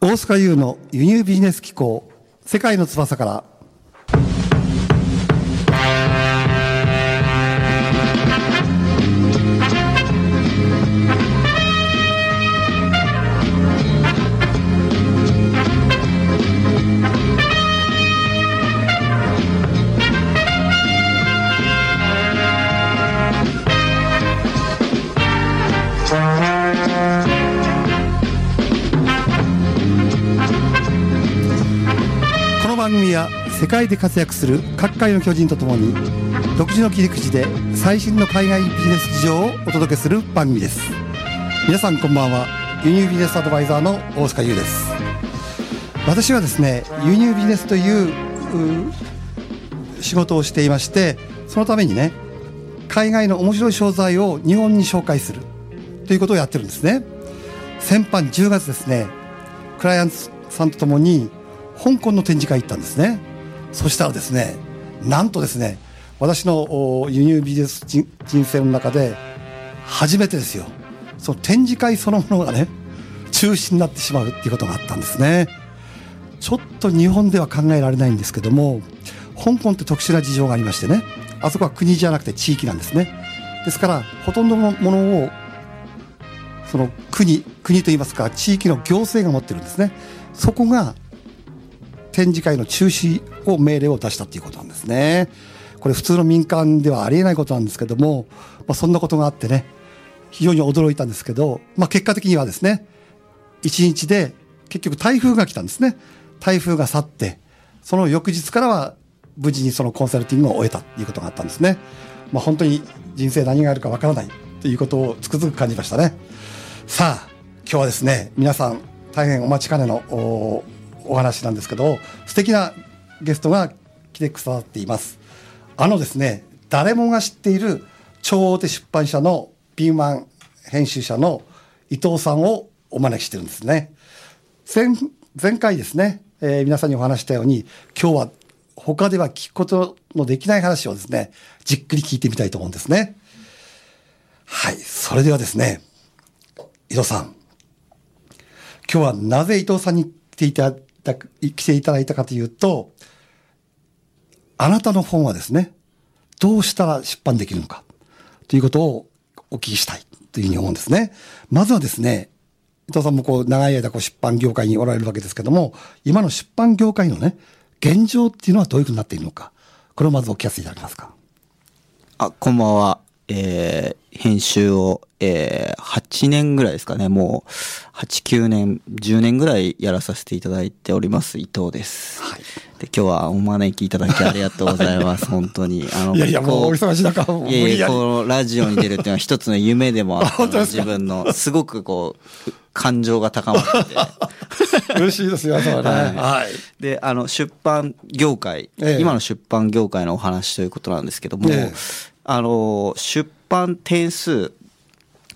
大塚優の輸入ビジネス機構世界の翼から界で活躍する各界の巨人とともに独自の切り口で最新の海外ビジネス事情をお届けする番組です。皆さんこんばんは。輸入ビジネスアドバイザーの大塚優です。私はですね輸入ビジネスというう仕事をしていましてそのためにね海外の面白い商材を日本に紹介するということをやってるんですね。先般10月ですねクライアントさんとともに香港の展示会行ったんですね。そしたらですねなんとですね私の輸入ビジネス人人生の中で初めてですよ。その展示会そのものがね中止になってしまうっていうことがあったんですね。ちょっと日本では考えられないんですけども香港って特殊な事情がありましてねあそこは国じゃなくて地域なんですね。ですからほとんどのものをその国国といいますか地域の行政が持ってるんですね。そこが展示会の中止を命令を出したっていうことなんですね。これ普通の民間ではありえないことなんですけども、まあ、そんなことがあってね非常に驚いたんですけど、まあ、結果的にはですね1日で結局台風が来たんですね。台風が去ってその翌日からは無事にそのコンサルティングを終えたということがあったんですね、まあ、本当に人生何があるかわからないということをつくづく感じましたね。さあ今日はですね皆さん大変お待ちかねのお話なんですけど素敵なゲストが来てくださっています。あのですね誰もが知っている超大手出版社のピーマン編集者の伊藤さんをお招きしてるんですね。前前回ですね、えー皆さんにお話したように今日は他では聞くことのできない話をですねじっくり聞いてみたいと思うんですね。はいそれではですね伊藤さん今日はなぜ伊藤さんに来ていただく来ていただいたかというとあなたの本はですねどうしたら出版できるのかということをお聞きしたいというふうに思うんですねまずはですね伊藤さんもこう長い間こう出版業界におられるわけですけども今の出版業界のね現状っていうのはどういうふうになっているのかこれをまずお聞かせいただけますかあ、こんばんは。えー、編集を、えー、8年ぐらいですかね。もう、8、9年、10年ぐらいやらさせていただいております、伊藤です。はい。で、今日はお招きいただきありがとうございます、本当に。あのいやいやもうお忙しい中無いやいや、このラジオに出るっていうのは一つの夢でもあった 自分の、すごくこう、感情が高まって。て。嬉しいですよね。はい。はい。で、あの、出版業界、ええ。今の出版業界のお話ということなんですけども、ええあの、出版点数、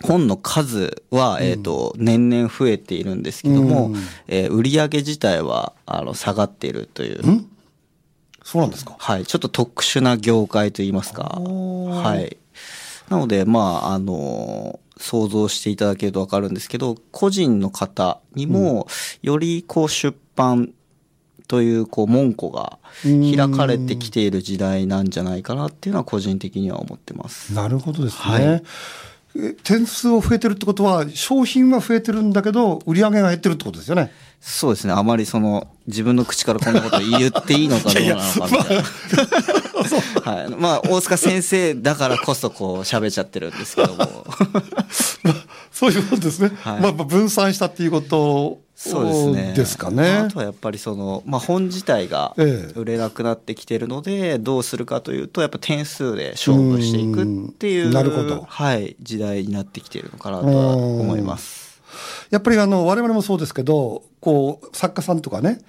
本の数は、えっ、と、年々増えているんですけども、うん。えー売上自体は、あの、下がっているという、ん？そうなんですか？はい、ちょっと特殊な業界といいますか、はい。なので、まあ、あの、想像していただけるとわかるんですけど、個人の方にも、よりこう出版というこう門戸が開かれてきている時代なんじゃないかなっていうのは個人的には思ってます。なるほどですね、はいえ点数を増えてるってことは商品は増えてるんだけど売り上げが減ってるってことですよねそうですね。あまりその自分の口からこんなこと言っていいのかどうなのかみたいな。はい。まあ、大塚先生だからこそこう喋っちゃってるんですけども。ま あそういうことですね、はい。まあ、まあ分散したっていうことそうですね。ですかね。あとはやっぱりその、まあ、本自体がええ。売れなくなってきてるので、どうするかというと、やっぱ点数で勝負していくっていう、うん。なるほど。はい、時代になってきているのかなとは思います。やっぱりあの我々もそうですけどこう作家さんとかね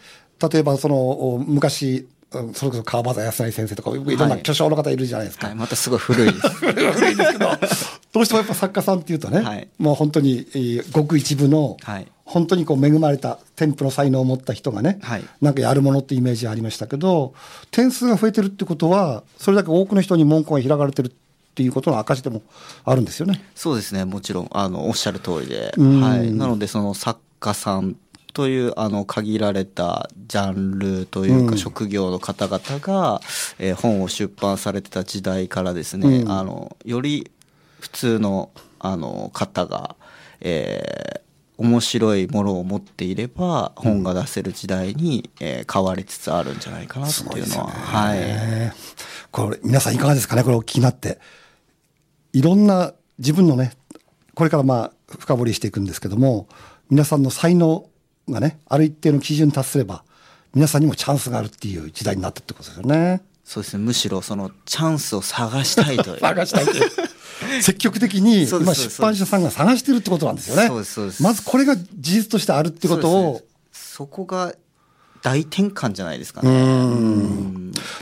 例えばそのお昔うんそれこそ川端康成先生とかいろんな巨匠の方いるじゃないですか、はい、またすごい古いです。古いですけどどうしてもやっぱ作家さんっていうとね、はい。もう本当に、えーごく一部の、はい。本当にこう恵まれた添付の才能を持った人がね、はい。なんかやるものってイメージありましたけど点数が増えてるってことはそれだけ多くの人に門戸が開かれてるっていうことの証でもあるんですよね。そうですね、もちろん、あの、おっしゃる通りで。うん。はい。なので、その作家さんというあの限られたジャンルというか職業の方々が、えー本を出版されてた時代からですね、うん。あのより普通のあの方が、えー面白いものを持っていれば本が出せる時代に、えー変わりつつあるんじゃないかなっていうのは、はい。ねこれ、皆さんいかがですかね？これお聞きになって。いろんな自分のね、これからまあ、深掘りしていくんですけども、皆さんの才能がね、ある一定の基準に達すれば、皆さんにもチャンスがあるっていう時代になったってことですよね。そうですね。むしろそのチャンスを探したいという。探したいという。積極的に今出版社さんが探してるってことなんですよね。まずこれが事実としてあるってことを。そこが大転換じゃないですかね。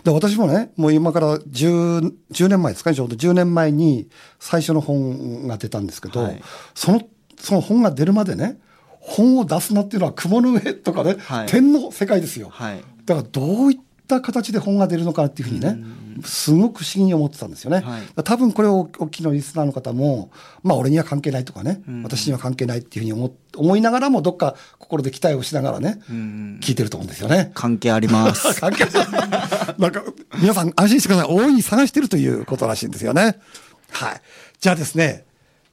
で私もね、もう今から 10, 10年前ですかね、ちょうど。10年前に最初の本が出たんですけど、はい。その、その本が出るまでね、本を出すなっていうのは雲の上とかね、はい。天の世界ですよ。はい。だからどういった形で本が出るのかっていうふうにね、すごく不思議に思ってたんですよね。はい多分これをお聞きのリスナーの方も、まあ俺には関係ないとかね、私には関係ないっていうふうに思っ思いながらも、どっか心で期待をしながらね、聞いてると思うんですよね。関係あります。関係なんか、皆さん安心してください。大いに探してるということらしいんですよね。はい。じゃあですね、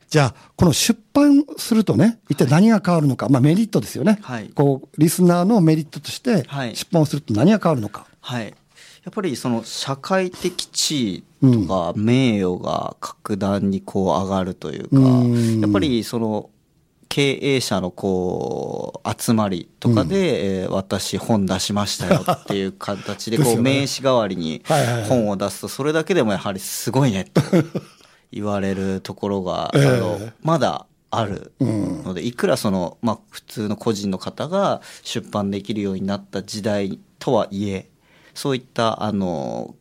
じゃあ、この出版するとね、一体何が変わるのか、まあメリットですよね。はいこう、リスナーのメリットとして、はい出版をすると何が変わるのか。はい。やっぱりその社会的地位とか名誉が格段にこう上がるというか、うん。やっぱりその経営者のこう集まりとかで、えー私本出しましたよっていう形でこう 名刺代わりにはいはいはい。本を出すとそれだけでもやはりすごいねと 言われるところが、ええ。あのまだあるので、いくらその、まあ、普通の個人の方が出版できるようになった時代とはいえそういったあの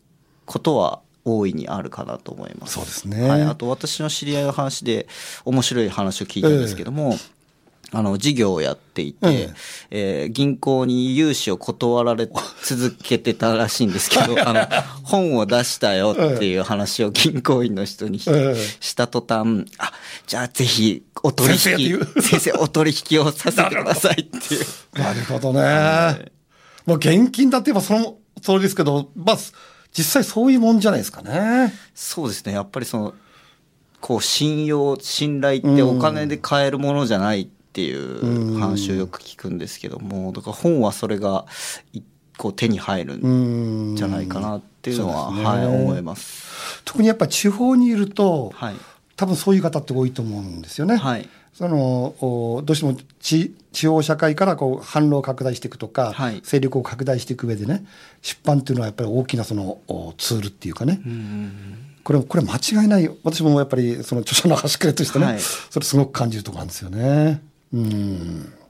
ことは大いにあるかなと思います。そうですね。はい、あと私の知り合いの話で面白い話を聞いたんですけども、あの事業をやっていて、ええ。ー銀行に融資を断られ続けてたらしいんですけど、あの本を出したよっていう話を銀行員の人にした途端、あ、じゃあぜひお取引、先生先生お取引をさせてくださいっていう。なるほどね。もう現金だって言えばその通りですけど、まあ、実際そういうもんじゃないですかね。そうですね。やっぱりその、こう、信用、信頼ってお金で買えるものじゃないっていう話をよく聞くんですけども、だから本はそれが、いこう手に入るうんん。じゃないかなっていうのは、ねはい、思います。特にやっぱ地方にいると、はい。多分そういう方って多いと思うんですよね。はい。そのおどうしても地地方社会からこう販路を拡大していくとか、はい。勢力を拡大していく上でね出版っていうのはやっぱり大きなそのおツールっていうかね、これこれ間違いない。私もやっぱりその著者の端くれとしてね、はい。それすごく感じるところなんですよね。うん。あ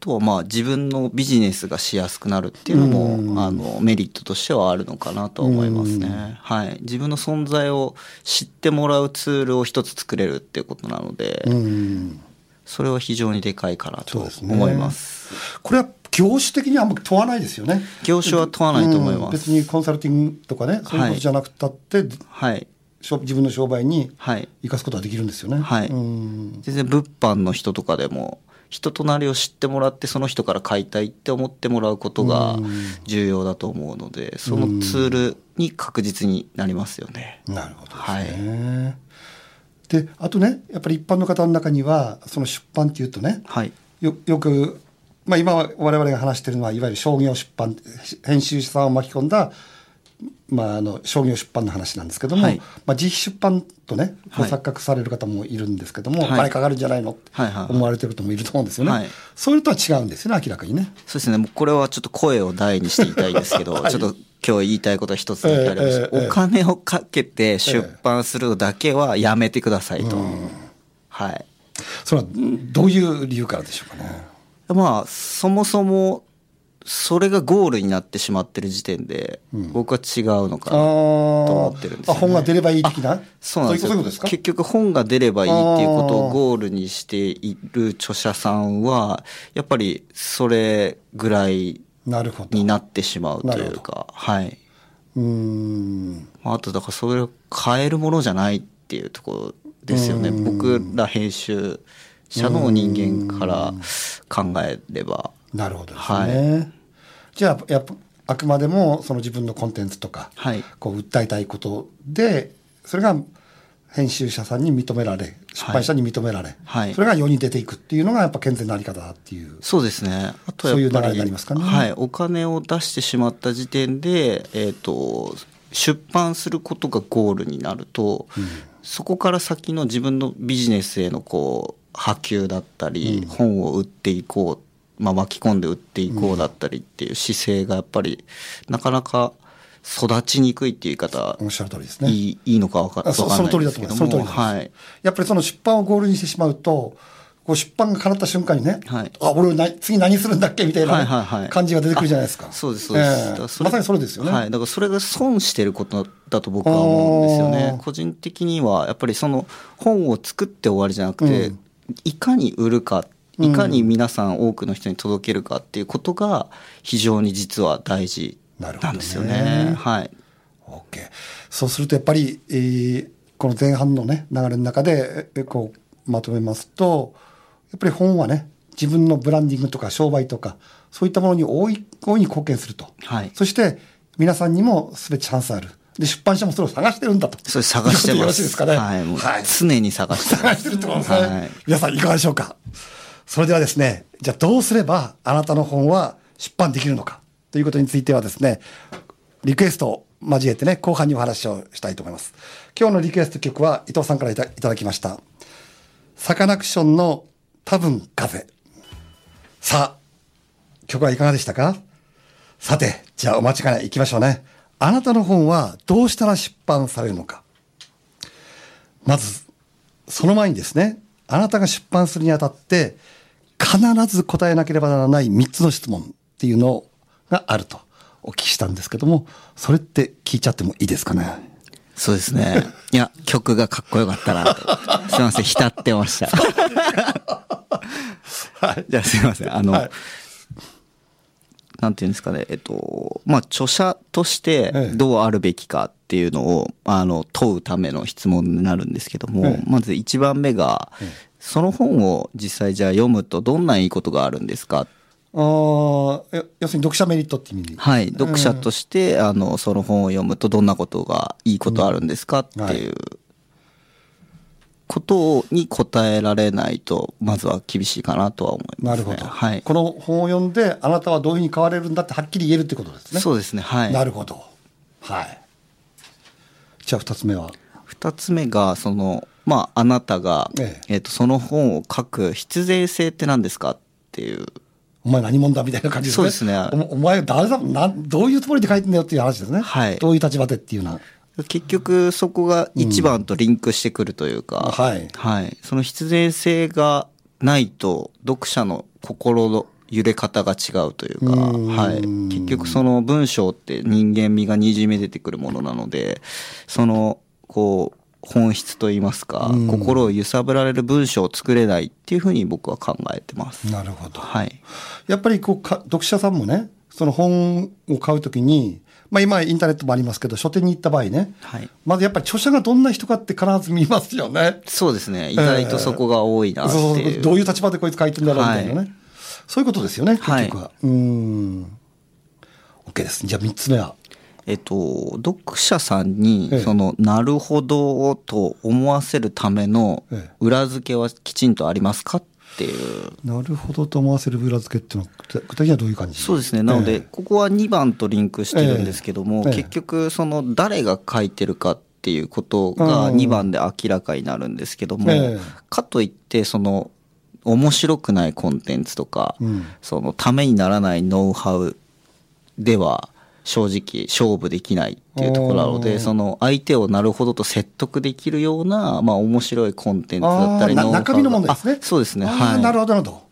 とはまあ自分のビジネスがしやすくなるっていうのも、あのメリットとしてはあるのかなとは思いますね。はい。自分の存在を知ってもらうツールを一つ作れるっていうことなので、うんそれは非常にでかいかなと思います。これは業種的にはあんまり問わないですよね。業種は問わないと思いうんます。別にコンサルティングとかねそういうことじゃなくたって、はい。しょ自分の商売にはい。生かすことができるんですよね。はいうん全然物販の人とかでも、人となりを知ってもらって、その人から買いたいって思ってもらうことが重要だと思うので、そのツールに確実になりますよね。なるほどですね。であとねやっぱり一般の方の中にはその出版っていうとねはい。よよく、まあ、今我々が話してるのはいわゆる商業出版編集者さんを巻き込んだ、まあ、あの商業出版の話なんですけども、はいまあ、自費出版とねはい錯覚される方もいるんですけども、はいお金かかるんじゃないのって思われてる方もいると思うんですよね。はいそういうのとは違うんですよね明らかにね。そうですね。もうこれはちょっと声を大にして言いたいですけど、はいちょっと今日言いたいことは一つだけあります、ええええお金をかけて出版するのだけはやめてくださいと。はい。それはんどういう理由からでしょうかね。まあ、そもそも、それがゴールになってしまってる時点で、僕は違うのかあな。ー思ってるんですよねあ本が出ればいい的な？そうなんですよ結局本が出ればいいっていうことをゴールにしている著者さんは、やっぱりそれぐらいなるほど。になってしまうというか、はい。うーん。まああと、だからそれを変えるものじゃないっていうところですよね。僕ら編集者の人間から考えれば。なるほどですはね。じゃあ、やっぱ、あくまでもその自分のコンテンツとか、はいこう訴えたいことで、それが編集者さんに認められ、出版社に認められ、はいそれが世に出ていくっていうのがやっぱ健全なあり方だっていう。そうですね。あとそういう流れになりますかねはい。お金を出してしまった時点で、えっ、と、出版することがゴールになると、そこから先の自分のビジネスへのこう、波及だったり、本を売っていこう、まあ巻き込んで売っていこうだったりっていう姿勢がやっぱり、なかなか育ちにくいっていう言い方、おっしゃる通りですね。いいいいのかわかそかんないその通りだと思いますその通りはい。やっぱりその出版をゴールにしてしまうと、こう出版が叶った瞬間にね、はいあ、俺な次何するんだっけみたいなね、はいはいはい感じが出てくるじゃないですか。そうです、そうです。ええだからまさにそれですよね。はい。だからそれが損してることだと僕は思うんですよあねー。個人的には、やっぱりその本を作って終わりじゃなくて、うんいかに売るか、いかに皆さん多くの人に届けるかっていうことが非常に実は大事なんですよねね。はい。OK。そうするとやっぱり、えーこの前半のね、流れの中で、えこう、まとめますと、やっぱり本はね、自分のブランディングとか商売とか、そういったものに大い大いに貢献すると。はいそして、皆さんにも全てチャンスある。で、出版社もそれを探してるんだと。それ探してます。ろしいですかね。はい。はい常に探して。探してるってことですね。はい皆さんいかがでしょうか？それではですね、じゃあどうすればあなたの本は出版できるのかということについてはですね、リクエストを交えてね、後半にお話をしたいと思います。今日のリクエスト曲は伊藤さんからいただきました。サカナクションの多分風。さあ、曲はいかがでしたか？さて、じゃあお待ちかね、行きましょうね。あなたの本はどうしたら出版されるのか。まず、その前にですね、あなたが出版するにあたって、必ず答えなければならない3つの質問っていうのがあるとお聞きしたんですけども、それって聞いちゃってもいいですかね？そうですね。いや、曲がかっこよかったなと。すいません、浸ってました。はい。じゃあすいません。あの、はいなんていうんですかね、えっと、まあ、著者としてええどうあるべきかっていうのを、あの、問うための質問になるんですけども、ええまず一番目が、その本を実際じゃあ読むとどんないいことがあるんですか？あーや要するに読者メリットって意味で。はい。読者として、あの、その本を読むとどんなことが、いいことあるんですかっていうことに答えられないと、まずは厳しいかなとは思います、ね。なるほど。はい。この本を読んで、あなたはどういうふうに変われるんだってはっきり言えるってことですね。そうですね。はい。なるほど。はい。じゃあ二つ目は？二つ目が、その、まあ、あなたが、ええっ、と、その本を書く必然性って何ですかっていう。お前何者だみたいな感じですね。そうですねおお前誰だ？なん、どういうつもりで書いてんだよっていう話ですね。はいどういう立場でっていうのは。結局、そこが一番とリンクしてくるというか、はいはい。その必然性がないと、読者の心の揺れ方が違うというか、うんはい。結局その文章って人間味がにじみ出てくるものなので、その、こう、本質といいますか、うん心を揺さぶられる文章を作れないっていうふうに僕は考えてます。なるほど。はい。やっぱりこうか、読者さんもね、その本を買うときに、まあ今インターネットもありますけど、書店に行った場合ね、はい。まずやっぱり著者がどんな人かって必ず見ますよね。そうですね。意外とそこが多いなってそうそういう。どういう立場でこいつ書いてんだろうみたいなね。はそういうことですよね、結はい局は。うーん。OK です。じゃあ3つ目は。えっと、読者さんにええ、その、なるほどと思わせるためのええ裏付けはきちんとありますかっていう。なるほどと思わせる裏付けっていうのは、具体的にはどういう感じ？そうですね。なので、ええ。ここは2番とリンクしてるんですけども、ええ。結局、その、誰が書いてるかっていうことがうん2番で明らかになるんですけども、ええ。かといって、その、面白くないコンテンツとか、うん。その、ためにならないノウハウでは、正直勝負できないっていうところなので、その相手をなるほどと説得できるような、まあ面白いコンテンツだったりあーなノウハウが中身のものですねあ。そうですね。はい。なるほど、なるほど。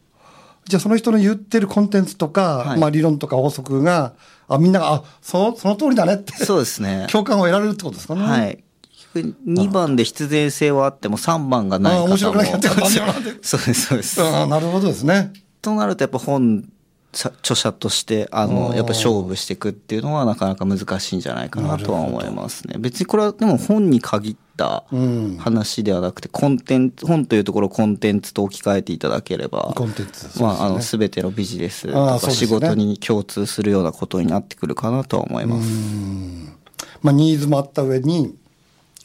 じゃあその人の言ってるコンテンツとか、はいまあ理論とか法則が、あみんなが、あ、そその通りだねって、そうですね。共感を得られるってことですかね。はい。2番で必然性はあっても3番がない方も。面白くない そうです、そうです。なるほどですね。となるとやっぱ本、さ著者として、ああの、ーやっぱ勝負していくっていうのはなかなか難しいんじゃないかなとは思いますね。別にこれはでも本に限ったうん話ではなくて、コンテンツ、本というところをコンテンツと置き換えていただければ、コンテンツまあ、あの、すべてのビジネスとか仕事に共通するようなことになってくるかなとは思います。まあ、ニーズもあった上に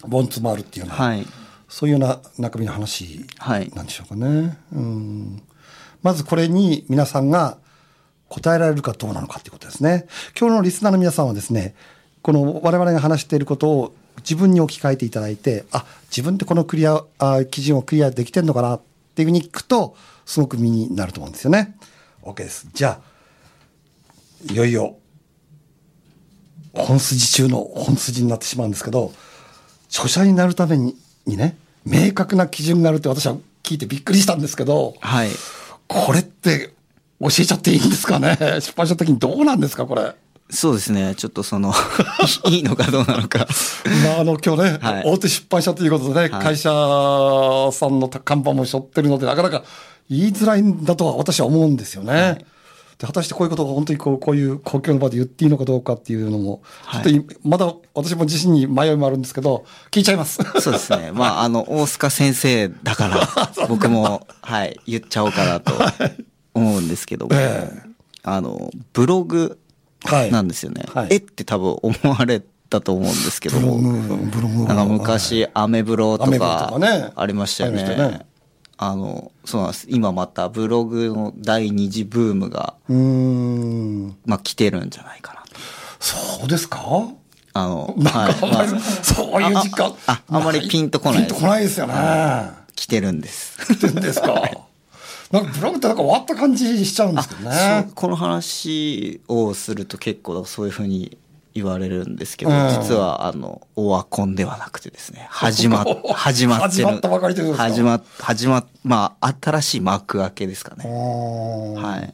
ボンツもあるっていうような、はい。そういうような中身の話はいなんでしょうかね。うんまずこれに皆さんが答えられるかどうなのかということですね。今日のリスナーの皆さんはですね、この我々が話していることを自分に置き換えていただいて、あ、自分ってこのクリア、あ基準をクリアできてんのかなっていうふうに聞くと、すごく身になると思うんですよね。OK です。じゃあ、いよいよ、本筋中の本筋になってしまうんですけど、著者になるためににね、明確な基準があるって私は聞いてびっくりしたんですけど、はい。これって教えちゃっていいんですかね？出版社的にどうなんですかこれ？そうですね。ちょっとその、いいのかどうなのか。まあ、あの、今日ね、はい大手出版社ということでね、はい会社さんの看板も背負ってるので、なかなか言いづらいんだとは私は思うんですよね。で果たしてこういうことが本当にこうこういう公共の場で言っていいのかどうかっていうのも、はいちょっといまだ私も自身に迷いもあるんですけど、聞いちゃいます。そうですね。まあ、あの、大塚先生だから、僕も、はい、言っちゃおうかなと思うんですけども、えあの、ブログはいなんですよね。はいえって多分思われたと思うんですけどブログも、、ブログなんか昔、アメブロとかありましたよねね。あの、そうなんです。今またブログの第二次ブームが、うーん。まあ来てるんじゃないかなと。そうですか？あの、はい、まあそういう実感。あああんまりピンとこないピンとこないですよね。来てるんです。ってんですか？なんかブログってなんか終わった感じしちゃうんですけどね。この話をすると結構そういうふうに言われるんですけど、うん。実はあのオワコンではなくてですね。始まっ 始まってる。始まったばかりということですか？始ま始ままあ新しい幕開けですかね。ははい。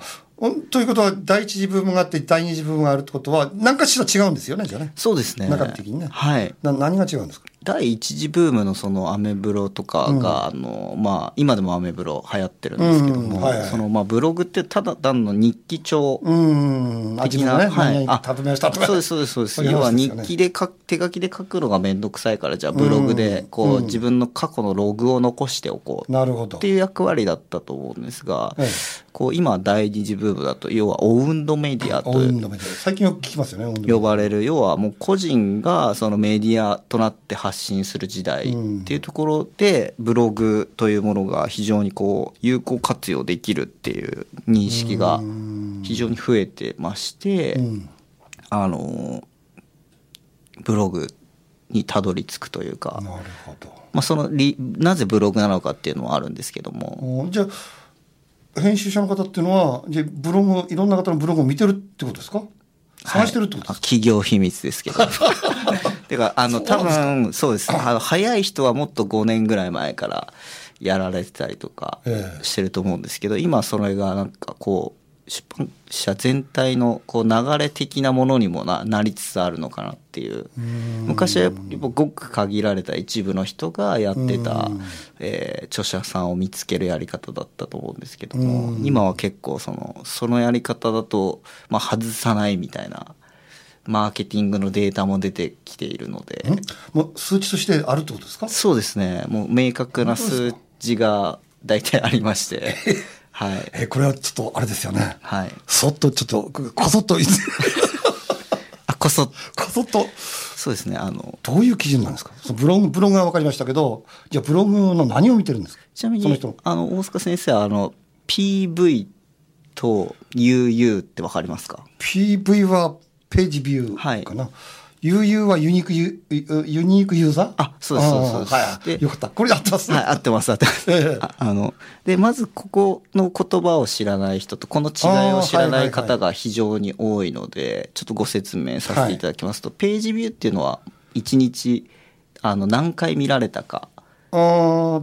ということは第一次ブームがあって第二次ブームがあるってことは何かしら違うんですよねじゃあね。そうですね。中身的にね。はい。な何が違うんですか？第一次ブームのそのアメブロとかが、あのまあ今でもアメブロ流行ってるんですけども、うん。はいはい。そのまあブログってただ単の日記帳うーん。あね、はい。何々食べましたとか。そうですそうですそうです。そういう要は日記で書く手書きで書くのがめんどくさいからじゃあブログでこう、うん。自分の過去のログを残しておこうなるほど。っていう役割だったと思うんですが、ええ。こう今第二次ブームだと要はオウンドメディアとオウンドメディア。最近よく聞きますよね、呼ばれる。要はもう個人がそのメディアとなって発信する時代うん。っていうところでブログというものが非常にこう有効活用できるっていう認識が非常に増えてまして、うん。あのブログにたどり着くというか、なるほど。まあ、そのりなぜブログなのかっていうのはあるんですけども、おじゃあ編集者の方っていうのはじゃあブログいろんな方のブログを見てるってことですか？探してるってことですか、あ企業秘密ですけど。てか、あの、多分、そうです。あの、早い人はもっと5年ぐらい前からやられてたりとかええ。してると思うんですけど、今それがなんかこう、出版社全体のこう流れ的なものにもななりつつあるのかなっていう。昔はやっぱごく限られた一部の人がやってた、えー著者さんを見つけるやり方だったと思うんですけども、今は結構その、そのやり方だと、まあ外さないみたいな、マーケティングのデータも出てきているので、ん？もう数値としてあるってことですか？そうですね、もう明確な数字が大体ありまして、はい。えこれはちょっとあれですよね。はい。そっとちょっとこそっと あ、こそ、こそっと？そうですね、あの、どういう基準なんですか？そのブログブログは分かりましたけどじゃあブログの何を見てるんですか？ちなみにあの、大塚先生は、あの、PV と UU ってわかりますか？PV はページビューかな、UU はユニークユユニークユーザー？あそうですそうですはいでよかった。これで合ってますね、はい、合ってます、合ってます。ええ。ああの、で、まずここの言葉を知らない人と、この違いを知らない方が非常に多いので、ちょっとご説明させていただきますと、ページビューっていうのは、1日、あの、何回見られたか。あ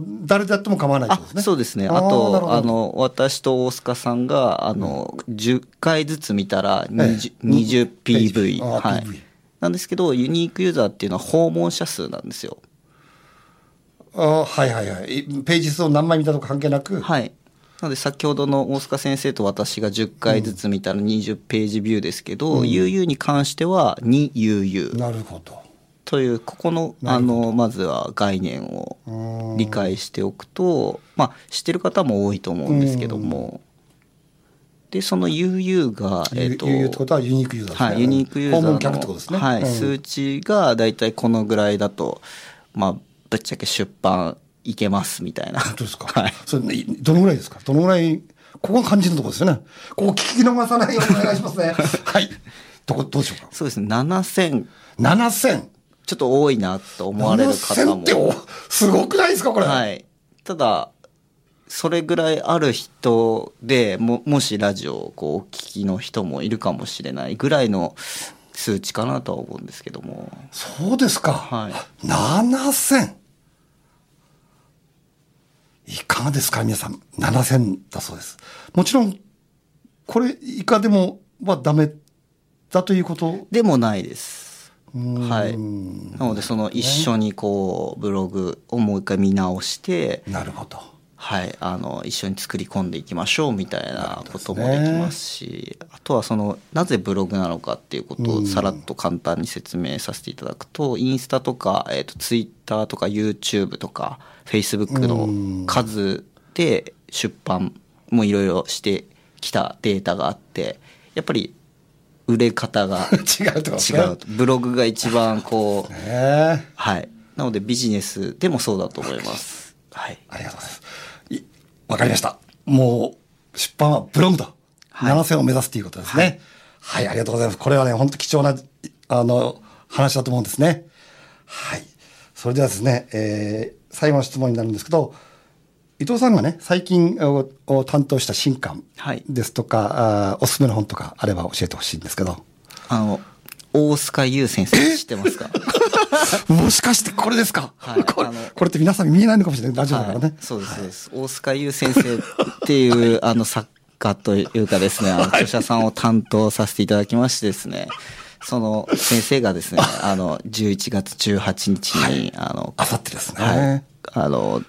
ー誰でやっても構わないですね。そうですね。あと、ど。あの、私と大塚さんが、あの、10回ずつ見たら20、え。え20ページ PV。はい。なんですけど、ユニークユーザーっていうのは訪問者数なんですよ。あーはいはいはい。ページ数を何枚見たとか関係なく、はい。なので先ほどの大塚先生と私が10回ずつ見たら20ページビューですけど、UU に関しては 2UU なるほどというここのあのまずは概念を理解しておくとまあ知ってる方も多いと思うんですけどもでその UU が、えーと、UU ってことはユニークユーザーですね、はい、ユニークユーザーの客ってことですね、はい、うん、数値が大体このぐらいだとまあぶっちゃけ出版いけますみたいな。本当ですか？はい。それ、どのぐらいですか？どのぐらい、ここが肝心のところですよね。ここ聞き逃さないようにお願いしますね。はい。どこ、どうしようか。そうですね。7000。7000。ちょっと多いなと思われる方も。7000ってすごくないですかこれ。はい。ただ、それぐらいある人でも、もしラジオをこうお聞きの人もいるかもしれないぐらいの数値かなとは思うんですけども。そうですか。はい。7000。いかがですか皆さん。7000だそうです。もちろん、これ以下でもはダメだということ？でもないです。はい。なので、その一緒にこう、ブログをもう一回見直して、なるほど。はい、あの一緒に作り込んでいきましょうみたいなこともできますし、ね、あとはそのなぜブログなのかっていうことをさらっと簡単に説明させていただくと、うん、インスタとか、えーと、ツイッターとか YouTube とか Facebook の数で出版もいろいろしてきたデータがあってやっぱり売れ方が 違うと、ね、違うブログが一番こう、はいなのでビジネスでもそうだと思いますはいありがとうございますわかりました。もう、出版はブログと、はい、7000を目指すということですね、はい。はい、ありがとうございます。これはね、本当貴重な、あの、話だと思うんですね。はい。それではですね、えー、最後の質問になるんですけど、伊藤さんがね、最近を担当した新刊ですとか、はい、あおすすめの本とかあれば教えてほしいんですけど。あの、大須賀優先生知ってますか？もしかしてこれですか、はい、これこれって皆さん見えないのかもしれない。ラジオだからね、はい、そうですそうです、大須賀優先生っていうあの作家というかですねあの著者さんを担当させていただきましてですね。その先生がですねあの11月18日に、はい、あのあさってですね、はい、あの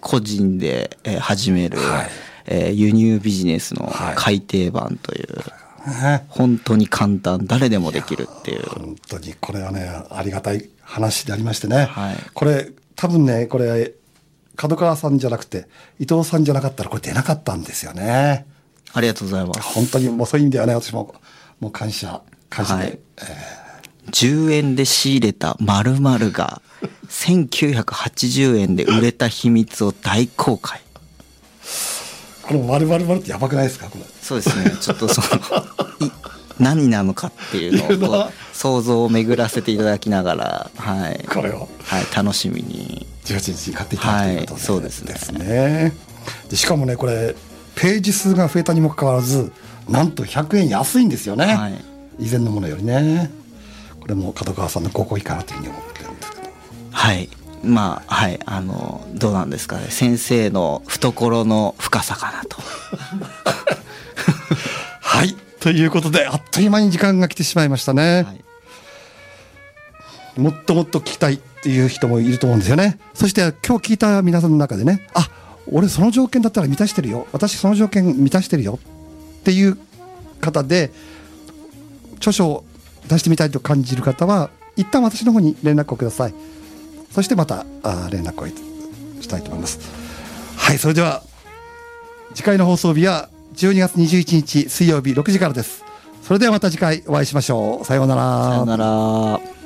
個人で始める、はい、えー、輸入ビジネスの改訂版という、本当に簡単誰でもできるっていう。本当にこれはねありがたい話でありましてね、はい、これ多分ねこれ角川さんじゃなくて伊藤さんじゃなかったらこれ出なかったんですよね。ありがとうございます。本当にもうそういう意味ではね私ももう感謝感謝で、はい、えー、10円で仕入れた〇〇が1980円で売れた秘密を大公開。この丸々丸ってやばくないですか？これ。そうですね。ちょっとその何なのかっていうのを想像を巡らせていただきながら、はい、これを、はい、楽しみに。18日に買っていただくということで、はい、そうですね。ですね。でしかもねこれページ数が増えたにもかかわらずなんと100円安いんですよね、はい、以前のものよりねこれも角川さんのご好意かなというふうに思ってるんですけど。はい。まあはい。あのどうなんですかね。先生の懐の深さかなと。はい。ということであっという間に時間が来てしまいましたね、はい、もっともっと聞きたいっていう人もいると思うんですよね。そして今日聞いた皆さんの中でねあ俺その条件だったら満たしてるよ。私その条件満たしてるよ。っていう方で著書を出してみたいと感じる方は一旦私の方に連絡をください。そしてまたあ連絡をしたいと思います。はいそれでは次回の放送日は12月21日水曜日6時からです。それではまた次回お会いしましょう。さようなら。さようなら。